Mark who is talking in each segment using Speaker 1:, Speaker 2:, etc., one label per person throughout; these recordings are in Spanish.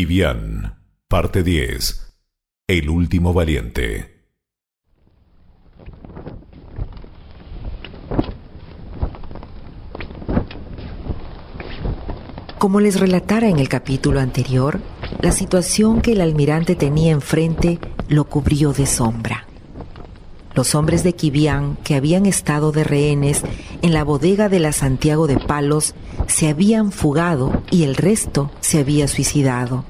Speaker 1: Kivian, parte 10. El último valiente.
Speaker 2: Como les relatara en el capítulo anterior, la situación que el almirante tenía enfrente lo cubrió de sombra. Los hombres de Kibián, que habían estado de rehenes en la bodega de la Santiago de Palos, se habían fugado y el resto se había suicidado.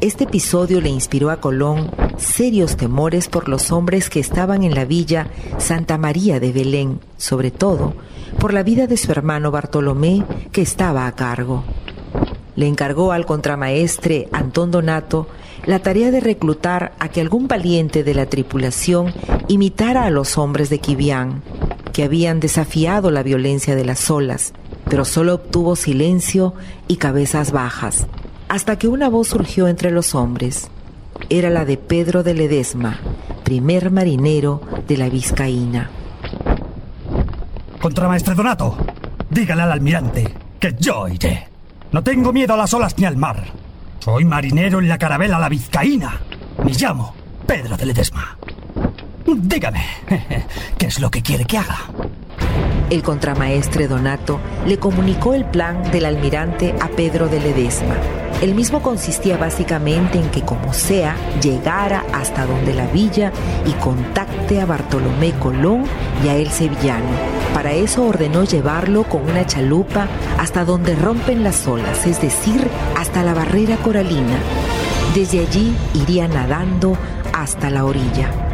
Speaker 2: Este episodio le inspiró a Colón serios temores por los hombres que estaban en la villa Santa María de Belén, sobre todo por la vida de su hermano Bartolomé, que estaba a cargo. Le encargó al contramaestre Antón Donato la tarea de reclutar a que algún valiente de la tripulación imitara a los hombres de Kibián, que habían desafiado la violencia de las olas, pero solo obtuvo silencio y cabezas bajas, hasta que una voz surgió entre los hombres. Era la de Pedro de Ledesma, primer marinero de la Vizcaína.
Speaker 3: Contramaestre Donato, dígale al almirante que yo iré. No tengo miedo a las olas ni al mar. Soy marinero en la carabela La Vizcaína. Me llamo Pedro de Ledesma. Dígame, ¿qué es lo que quiere que haga?
Speaker 2: El contramaestre Donato le comunicó el plan del almirante a Pedro de Ledesma. El mismo consistía básicamente en que como sea llegara hasta donde la villa y contacte a Bartolomé Colón y a el sevillano. Para eso ordenó llevarlo con una chalupa hasta donde rompen las olas, es decir, hasta la barrera coralina. Desde allí iría nadando hasta la orilla.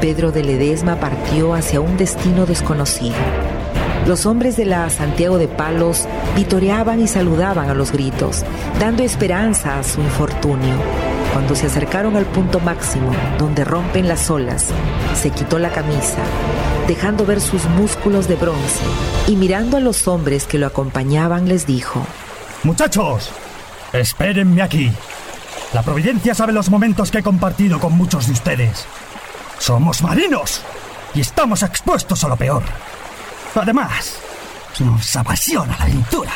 Speaker 2: Pedro de Ledesma partió hacia un destino desconocido. Los hombres de la Santiago de Palos vitoreaban y saludaban a los gritos, dando esperanza a su infortunio. Cuando se acercaron al punto máximo, donde rompen las olas, se quitó la camisa, dejando ver sus músculos de bronce, y mirando a los hombres que lo acompañaban les dijo,
Speaker 3: Muchachos, espérenme aquí. La providencia sabe los momentos que he compartido con muchos de ustedes. Somos marinos y estamos expuestos a lo peor. Además, nos apasiona la aventura.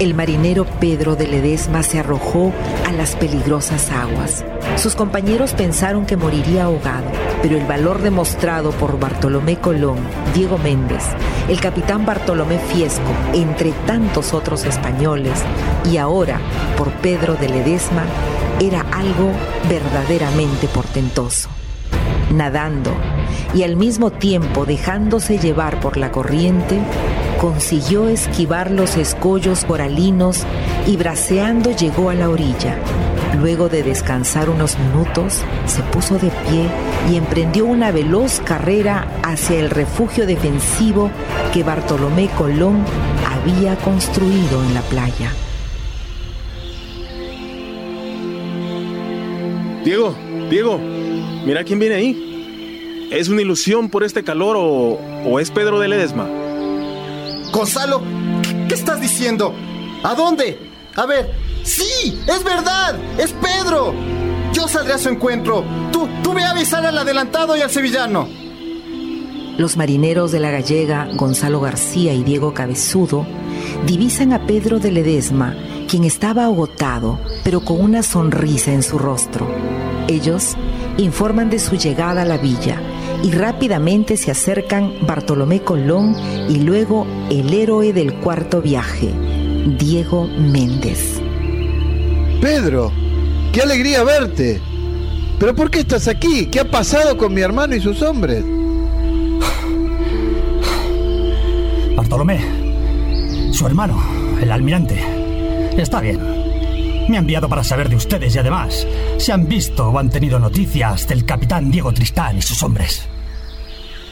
Speaker 2: El marinero Pedro de Ledesma se arrojó a las peligrosas aguas. Sus compañeros pensaron que moriría ahogado, pero el valor demostrado por Bartolomé Colón, Diego Méndez, el capitán Bartolomé Fiesco, entre tantos otros españoles, y ahora por Pedro de Ledesma, era algo verdaderamente portentoso nadando y al mismo tiempo dejándose llevar por la corriente, consiguió esquivar los escollos coralinos y braceando llegó a la orilla. Luego de descansar unos minutos, se puso de pie y emprendió una veloz carrera hacia el refugio defensivo que Bartolomé Colón había construido en la playa.
Speaker 4: Diego, Diego, mira quién viene ahí. ¿Es una ilusión por este calor o, o es Pedro de Ledesma?
Speaker 5: Gonzalo, ¿qué estás diciendo? ¿A dónde? A ver, sí, es verdad, es Pedro. Yo saldré a su encuentro. Tú, tú ve a avisar al adelantado y al sevillano.
Speaker 2: Los marineros de la gallega, Gonzalo García y Diego Cabezudo, divisan a Pedro de Ledesma, quien estaba agotado, pero con una sonrisa en su rostro. Ellos informan de su llegada a la villa y rápidamente se acercan Bartolomé Colón y luego el héroe del cuarto viaje, Diego Méndez.
Speaker 6: Pedro, qué alegría verte. ¿Pero por qué estás aquí? ¿Qué ha pasado con mi hermano y sus hombres?
Speaker 3: Bartolomé, su hermano, el almirante, está bien. Me ha enviado para saber de ustedes y además, se han visto o han tenido noticias del capitán Diego Tristán y sus hombres.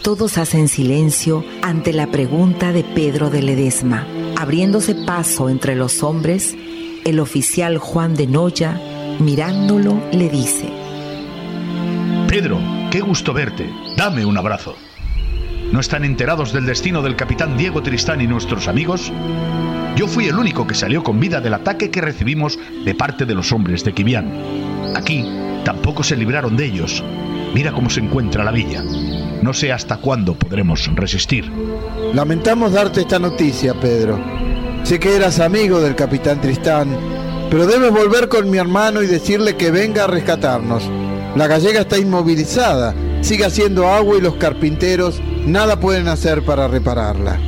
Speaker 2: Todos hacen silencio ante la pregunta de Pedro de Ledesma. Abriéndose paso entre los hombres, el oficial Juan de Noya, mirándolo, le dice,
Speaker 7: Pedro, qué gusto verte. Dame un abrazo. ¿No están enterados del destino del capitán Diego Tristán y nuestros amigos? Yo fui el único que salió con vida del ataque que recibimos de parte de los hombres de Kibián. Aquí tampoco se libraron de ellos. Mira cómo se encuentra la villa. No sé hasta cuándo podremos resistir.
Speaker 6: Lamentamos darte esta noticia, Pedro. Sé que eras amigo del capitán Tristán, pero debes volver con mi hermano y decirle que venga a rescatarnos. La gallega está inmovilizada, sigue haciendo agua y los carpinteros nada pueden hacer para repararla.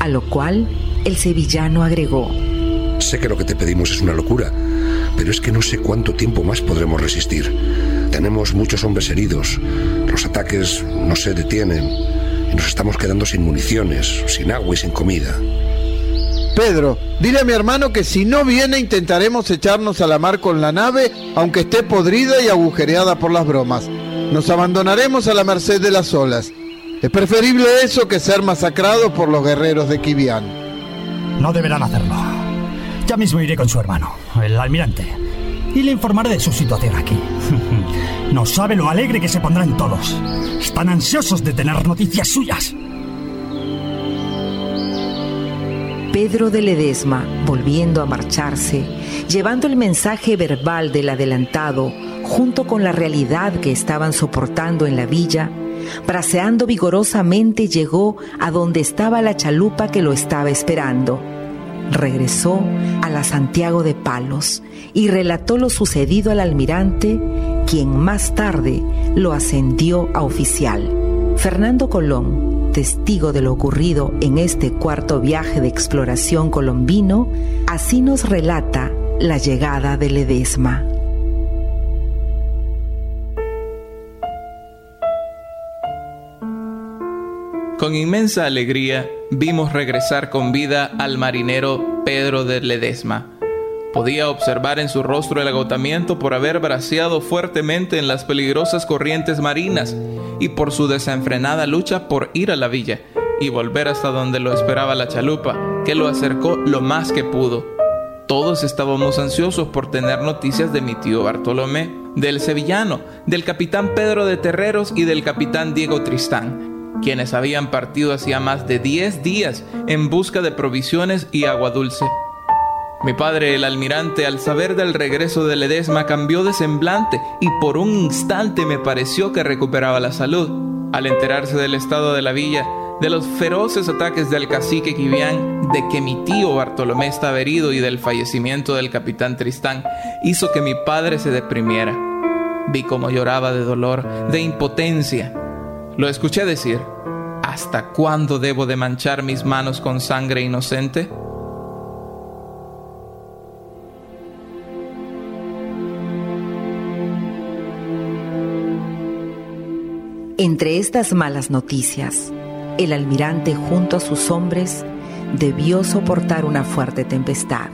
Speaker 2: A lo cual el sevillano agregó.
Speaker 8: Sé que lo que te pedimos es una locura, pero es que no sé cuánto tiempo más podremos resistir. Tenemos muchos hombres heridos, los ataques no se detienen y nos estamos quedando sin municiones, sin agua y sin comida.
Speaker 6: Pedro, dile a mi hermano que si no viene intentaremos echarnos a la mar con la nave, aunque esté podrida y agujereada por las bromas. Nos abandonaremos a la merced de las olas. Es preferible eso que ser masacrados por los guerreros de Kibian.
Speaker 3: No deberán hacerlo. Ya mismo iré con su hermano, el almirante, y le informaré de su situación aquí. no sabe lo alegre que se pondrán todos. Están ansiosos de tener noticias suyas.
Speaker 2: Pedro de Ledesma, volviendo a marcharse, llevando el mensaje verbal del adelantado junto con la realidad que estaban soportando en la villa, braceando vigorosamente llegó a donde estaba la chalupa que lo estaba esperando. Regresó a la Santiago de Palos y relató lo sucedido al almirante, quien más tarde lo ascendió a oficial. Fernando Colón, testigo de lo ocurrido en este cuarto viaje de exploración colombino, así nos relata la llegada de Ledesma.
Speaker 9: Con inmensa alegría vimos regresar con vida al marinero Pedro de Ledesma Podía observar en su rostro el agotamiento por haber braceado fuertemente en las peligrosas corrientes marinas y por su desenfrenada lucha por ir a la villa y volver hasta donde lo esperaba la chalupa, que lo acercó lo más que pudo. Todos estábamos ansiosos por tener noticias de mi tío Bartolomé, del sevillano, del capitán Pedro de Terreros y del capitán Diego Tristán, quienes habían partido hacía más de 10 días en busca de provisiones y agua dulce. Mi padre, el almirante, al saber del regreso de Ledesma, cambió de semblante y por un instante me pareció que recuperaba la salud. Al enterarse del estado de la villa, de los feroces ataques del cacique Quibián, de que mi tío Bartolomé estaba herido y del fallecimiento del capitán Tristán, hizo que mi padre se deprimiera. Vi cómo lloraba de dolor, de impotencia. Lo escuché decir, ¿hasta cuándo debo de manchar mis manos con sangre inocente?
Speaker 2: Entre estas malas noticias, el almirante junto a sus hombres debió soportar una fuerte tempestad.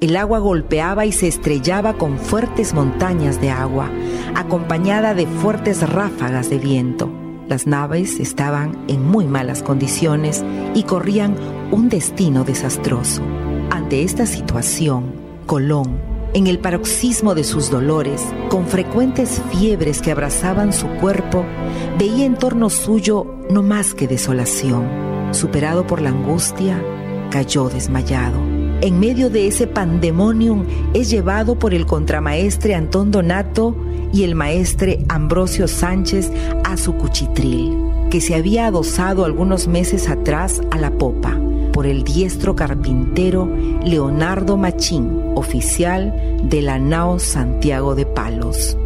Speaker 2: El agua golpeaba y se estrellaba con fuertes montañas de agua, acompañada de fuertes ráfagas de viento. Las naves estaban en muy malas condiciones y corrían un destino desastroso. Ante esta situación, Colón en el paroxismo de sus dolores, con frecuentes fiebres que abrazaban su cuerpo, veía en torno suyo no más que desolación. Superado por la angustia, cayó desmayado. En medio de ese pandemonium es llevado por el contramaestre Antón Donato y el maestre Ambrosio Sánchez a su cuchitril, que se había adosado algunos meses atrás a la popa por el diestro carpintero Leonardo Machín, oficial de la nao Santiago de Palos.